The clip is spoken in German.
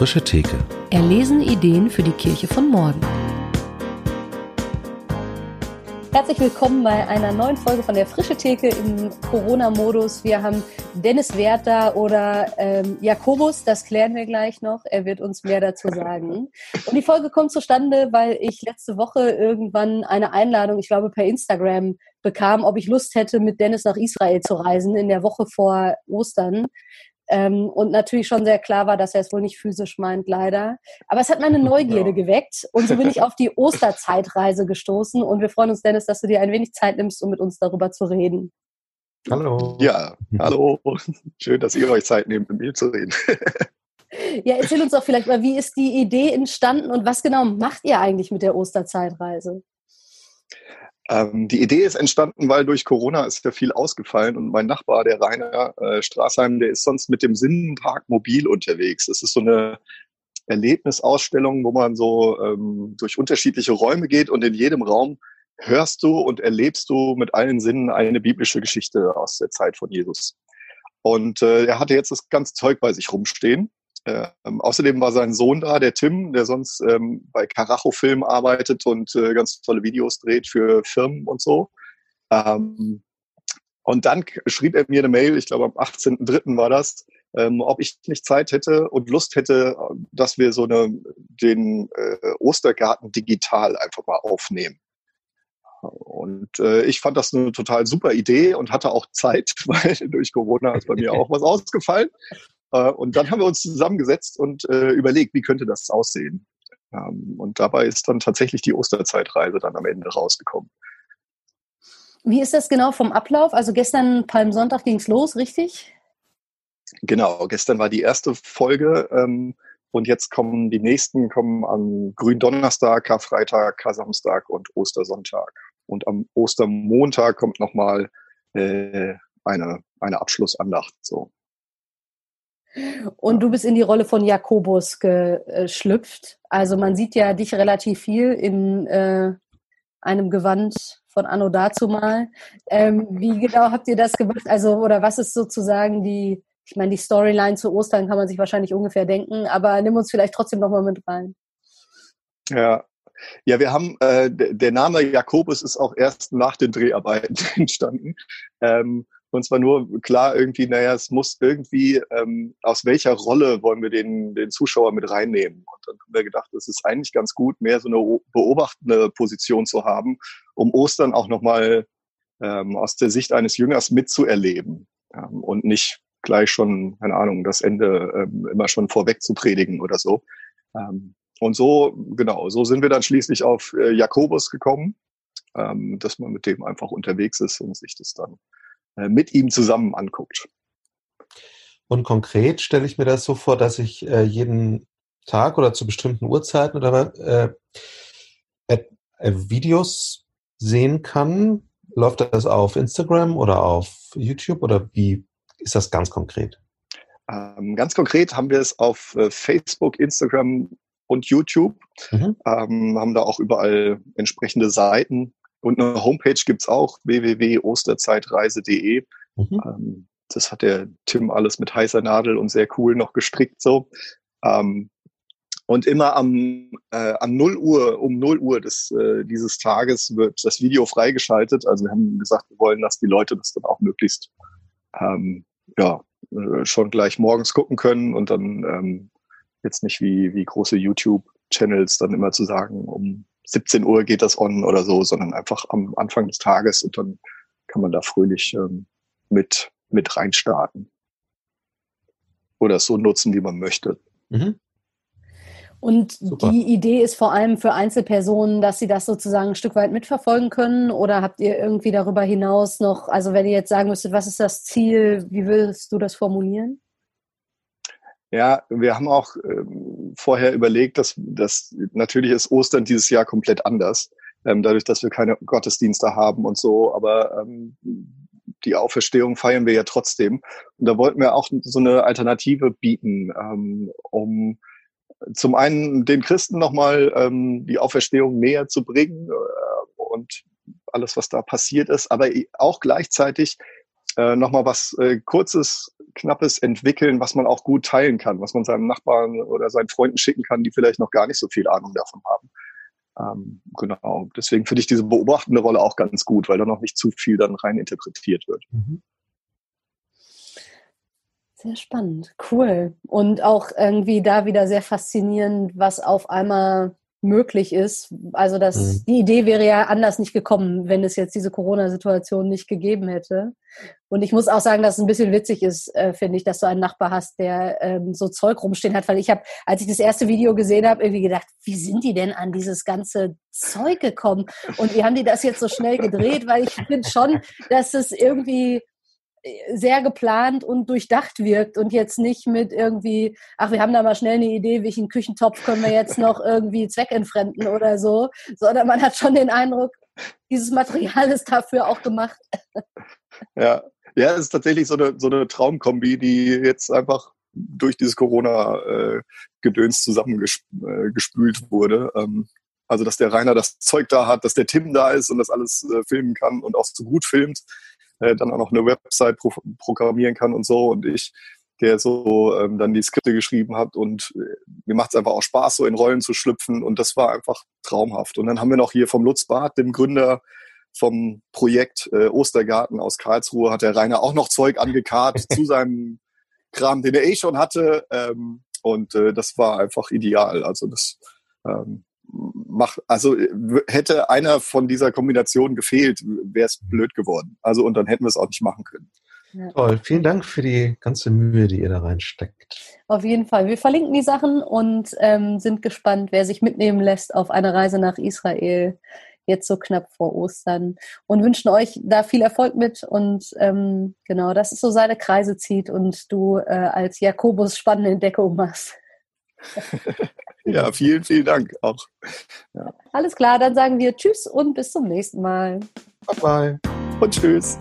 Frische Theke. Erlesen Ideen für die Kirche von morgen. Herzlich willkommen bei einer neuen Folge von der Frische Theke im Corona-Modus. Wir haben Dennis Werther oder ähm, Jakobus, das klären wir gleich noch. Er wird uns mehr dazu sagen. Und die Folge kommt zustande, weil ich letzte Woche irgendwann eine Einladung, ich glaube per Instagram, bekam, ob ich Lust hätte, mit Dennis nach Israel zu reisen in der Woche vor Ostern. Ähm, und natürlich schon sehr klar war, dass er es wohl nicht physisch meint, leider. Aber es hat meine Neugierde ja. geweckt und so bin ich auf die Osterzeitreise gestoßen und wir freuen uns, Dennis, dass du dir ein wenig Zeit nimmst, um mit uns darüber zu reden. Hallo. Ja, hallo. Schön, dass ihr euch Zeit nehmt, mit mir zu reden. Ja, erzähl uns doch vielleicht mal, wie ist die Idee entstanden und was genau macht ihr eigentlich mit der Osterzeitreise? Ähm, die Idee ist entstanden, weil durch Corona ist ja viel ausgefallen und mein Nachbar, der Rainer äh, Straßheim, der ist sonst mit dem Sinnenpark mobil unterwegs. Das ist so eine Erlebnisausstellung, wo man so ähm, durch unterschiedliche Räume geht und in jedem Raum hörst du und erlebst du mit allen Sinnen eine biblische Geschichte aus der Zeit von Jesus. Und äh, er hatte jetzt das ganze Zeug bei sich rumstehen ähm, außerdem war sein Sohn da, der Tim, der sonst ähm, bei Carajo Film arbeitet und äh, ganz tolle Videos dreht für Firmen und so. Ähm, und dann schrieb er mir eine Mail, ich glaube am 18.03. war das, ähm, ob ich nicht Zeit hätte und Lust hätte, dass wir so eine, den äh, Ostergarten digital einfach mal aufnehmen. Und äh, ich fand das eine total super Idee und hatte auch Zeit, weil durch Corona ist bei mir auch was ausgefallen. Äh, und dann haben wir uns zusammengesetzt und äh, überlegt, wie könnte das aussehen. Ähm, und dabei ist dann tatsächlich die Osterzeitreise dann am Ende rausgekommen. Wie ist das genau vom Ablauf? Also gestern Palmsonntag ging es los, richtig? Genau, gestern war die erste Folge ähm, und jetzt kommen die nächsten kommen am Gründonnerstag, Karfreitag, Kasamstag und Ostersonntag. Und am Ostermontag kommt nochmal äh, eine, eine Abschlussandacht. So. Und du bist in die Rolle von Jakobus geschlüpft. Also man sieht ja dich relativ viel in äh, einem Gewand von Anno dazumal. Ähm, wie genau habt ihr das gemacht? Also, oder was ist sozusagen die, ich meine, die Storyline zu Ostern kann man sich wahrscheinlich ungefähr denken, aber nimm uns vielleicht trotzdem nochmal mit rein. Ja. Ja, wir haben, äh, der Name Jakobus ist auch erst nach den Dreharbeiten entstanden. Ähm, uns war nur klar irgendwie, naja, es muss irgendwie, ähm, aus welcher Rolle wollen wir den, den Zuschauer mit reinnehmen? Und dann haben wir gedacht, es ist eigentlich ganz gut, mehr so eine beobachtende Position zu haben, um Ostern auch nochmal ähm, aus der Sicht eines Jüngers mitzuerleben ähm, und nicht gleich schon, keine Ahnung, das Ende ähm, immer schon vorweg zu predigen oder so. Ähm, und so, genau, so sind wir dann schließlich auf äh, Jakobus gekommen, ähm, dass man mit dem einfach unterwegs ist und sich das dann mit ihm zusammen anguckt. Und konkret stelle ich mir das so vor, dass ich äh, jeden Tag oder zu bestimmten Uhrzeiten oder äh, äh, Videos sehen kann. Läuft das auf Instagram oder auf YouTube oder wie ist das ganz konkret? Ähm, ganz konkret haben wir es auf äh, Facebook, Instagram und YouTube. Mhm. Ähm, haben da auch überall entsprechende Seiten, und eine Homepage gibt's auch, www.osterzeitreise.de. Mhm. Ähm, das hat der Tim alles mit heißer Nadel und sehr cool noch gestrickt so. Ähm, und immer am, äh, am 0 Uhr, um 0 Uhr des, äh, dieses Tages wird das Video freigeschaltet. Also wir haben gesagt, wir wollen, dass die Leute das dann auch möglichst ähm, ja, äh, schon gleich morgens gucken können und dann ähm, jetzt nicht wie, wie große YouTube-Channels dann immer zu sagen, um 17 Uhr geht das on oder so, sondern einfach am Anfang des Tages und dann kann man da fröhlich ähm, mit, mit reinstarten. Oder es so nutzen, wie man möchte. Mhm. Und Super. die Idee ist vor allem für Einzelpersonen, dass sie das sozusagen ein Stück weit mitverfolgen können? Oder habt ihr irgendwie darüber hinaus noch, also wenn ihr jetzt sagen müsstet, was ist das Ziel, wie würdest du das formulieren? Ja, wir haben auch ähm, vorher überlegt, dass, dass natürlich ist Ostern dieses Jahr komplett anders, ähm, dadurch, dass wir keine Gottesdienste haben und so, aber ähm, die Auferstehung feiern wir ja trotzdem. Und da wollten wir auch so eine Alternative bieten, ähm, um zum einen den Christen nochmal ähm, die Auferstehung näher zu bringen äh, und alles, was da passiert ist, aber auch gleichzeitig äh, nochmal was äh, Kurzes, Knappes entwickeln, was man auch gut teilen kann, was man seinem Nachbarn oder seinen Freunden schicken kann, die vielleicht noch gar nicht so viel Ahnung davon haben. Ähm, genau. Deswegen finde ich diese beobachtende Rolle auch ganz gut, weil da noch nicht zu viel dann rein interpretiert wird. Mhm. Sehr spannend, cool. Und auch irgendwie da wieder sehr faszinierend, was auf einmal möglich ist. Also das, mhm. die Idee wäre ja anders nicht gekommen, wenn es jetzt diese Corona-Situation nicht gegeben hätte. Und ich muss auch sagen, dass es ein bisschen witzig ist, äh, finde ich, dass du einen Nachbar hast, der ähm, so Zeug rumstehen hat. Weil ich habe, als ich das erste Video gesehen habe, irgendwie gedacht, wie sind die denn an dieses ganze Zeug gekommen? Und wie haben die das jetzt so schnell gedreht? Weil ich finde schon, dass es irgendwie sehr geplant und durchdacht wirkt und jetzt nicht mit irgendwie, ach, wir haben da mal schnell eine Idee, welchen Küchentopf können wir jetzt noch irgendwie zweckentfremden oder so, sondern man hat schon den Eindruck, dieses Material ist dafür auch gemacht. Ja, ja, es ist tatsächlich so eine, so eine Traumkombi, die jetzt einfach durch dieses Corona-Gedöns äh, zusammengespült äh, wurde. Ähm, also, dass der Rainer das Zeug da hat, dass der Tim da ist und das alles äh, filmen kann und auch so gut filmt äh, dann auch noch eine Website pro programmieren kann und so. Und ich, der so ähm, dann die Skripte geschrieben hat und äh, mir macht es einfach auch Spaß, so in Rollen zu schlüpfen und das war einfach traumhaft. Und dann haben wir noch hier vom Lutz Barth, dem Gründer vom Projekt äh, Ostergarten aus Karlsruhe, hat der Rainer auch noch Zeug angekarrt zu seinem Kram, den er eh schon hatte. Ähm, und äh, das war einfach ideal. Also das ähm, mach, also hätte einer von dieser Kombination gefehlt, wäre es blöd geworden. Also und dann hätten wir es auch nicht machen können. Ja. Toll, vielen Dank für die ganze Mühe, die ihr da reinsteckt. Auf jeden Fall. Wir verlinken die Sachen und ähm, sind gespannt, wer sich mitnehmen lässt auf eine Reise nach Israel jetzt so knapp vor Ostern und wünschen euch da viel Erfolg mit und ähm, genau, dass es so seine Kreise zieht und du äh, als Jakobus spannende Entdeckung machst. Ja, vielen, vielen Dank auch. Ja. Alles klar, dann sagen wir Tschüss und bis zum nächsten Mal. Bye bye und Tschüss.